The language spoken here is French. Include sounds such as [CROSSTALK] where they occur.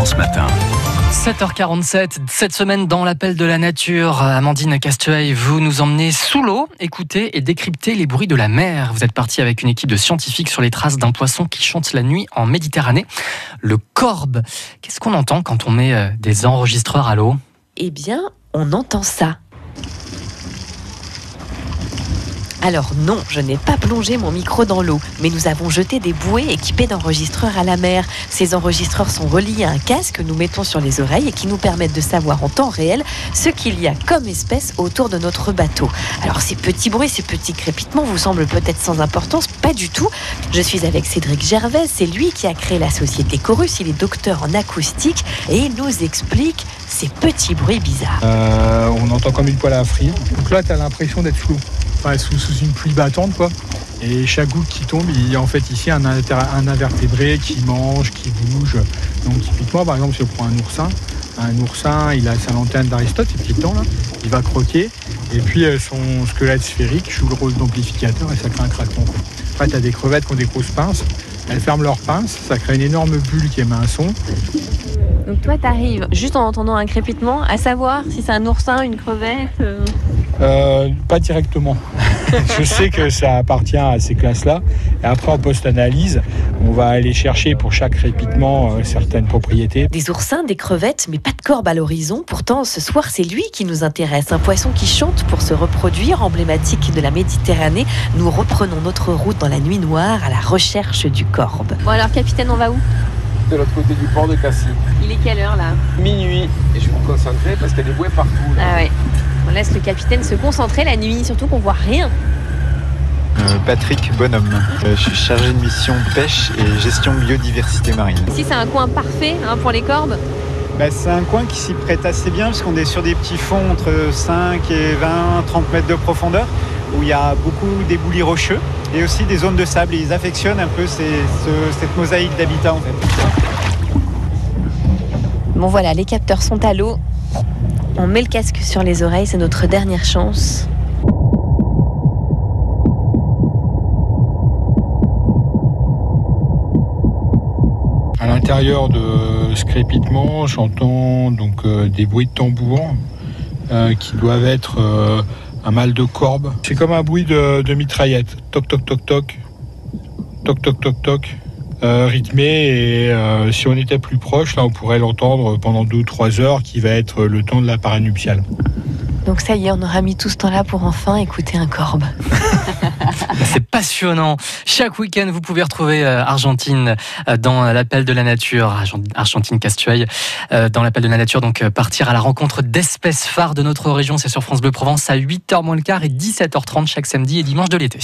France Matin. 7h47, cette semaine dans l'appel de la nature, Amandine Castueil, vous nous emmenez sous l'eau, écouter et décrypter les bruits de la mer. Vous êtes parti avec une équipe de scientifiques sur les traces d'un poisson qui chante la nuit en Méditerranée, le corbe. Qu'est-ce qu'on entend quand on met euh, des enregistreurs à l'eau? Eh bien, on entend ça. Alors non, je n'ai pas plongé mon micro dans l'eau, mais nous avons jeté des bouées équipées d'enregistreurs à la mer. Ces enregistreurs sont reliés à un casque que nous mettons sur les oreilles et qui nous permettent de savoir en temps réel ce qu'il y a comme espèce autour de notre bateau. Alors ces petits bruits, ces petits crépitements vous semblent peut-être sans importance, du tout. Je suis avec Cédric Gervais, c'est lui qui a créé la société Chorus, il est docteur en acoustique et il nous explique ces petits bruits bizarres. Euh, on entend comme une poêle à frire. Donc là, tu as l'impression d'être sous, enfin, sous, une pluie battante, quoi. Et chaque goutte qui tombe, il y a en fait ici un invertébré qui mange, qui bouge. Donc typiquement, par exemple, si on prend un oursin, un oursin, il a sa lanterne d'Aristote, ses petites dents là, il va croquer, et puis euh, son squelette sphérique joue le rôle d'amplificateur et ça crée un craquement. Après, tu as des crevettes qui ont des grosses pinces, elles ferment leurs pinces, ça crée une énorme bulle qui émet un son. Donc toi, t'arrives juste en entendant un crépitement à savoir si c'est un oursin, une crevette. euh. Euh, pas directement. [LAUGHS] Je sais que ça appartient à ces classes-là. Et après, en post-analyse, on va aller chercher pour chaque répitement euh, certaines propriétés. Des oursins, des crevettes, mais pas de corbe à l'horizon. Pourtant, ce soir, c'est lui qui nous intéresse. Un poisson qui chante pour se reproduire, emblématique de la Méditerranée. Nous reprenons notre route dans la nuit noire à la recherche du corbe. Bon alors, capitaine, on va où? De l'autre côté du port de Cassis. Il est quelle heure là? Minuit. Et je vais me concentrer parce qu'il y a des bouées partout. là. Ah ouais. On laisse le capitaine se concentrer la nuit, surtout qu'on voit rien. Euh, Patrick Bonhomme. Euh, je suis chargé de mission pêche et gestion biodiversité marine. Ici, c'est un coin parfait hein, pour les corbes. Bah, c'est un coin qui s'y prête assez bien parce qu'on est sur des petits fonds entre 5 et 20, 30 mètres de profondeur où il y a beaucoup d'éboulis rocheux et aussi des zones de sable. Et ils affectionnent un peu ces- ce- cette mosaïque d'habitat en fait. Bon voilà, les capteurs sont à l'eau. On met le casque sur les oreilles, c'est notre dernière chance. À l'intérieur de ce crépitement, j'entends donc euh, des bruits de tambour euh, qui doivent être euh, un mal de corbe. C'est comme un bruit de, de mitraillette. Toc toc toc toc. Toc toc toc toc. Euh, rythmé et euh, si on était plus proche, là on pourrait l'entendre pendant 2 ou 3 heures qui va être le temps de la paranuptiale. Donc ça y est, on aura mis tout ce temps-là pour enfin écouter un corbe. [LAUGHS] C'est passionnant. Chaque week-end, vous pouvez retrouver euh, Argentine euh, dans l'appel de la nature, Argent- Argentine Castueil, dans l'appel de la nature. Donc partir à la rencontre d'espèces phares de notre région, c'est sur France Bleu Provence à 8h moins le quart et 17h30 chaque samedi et dimanche de l'été.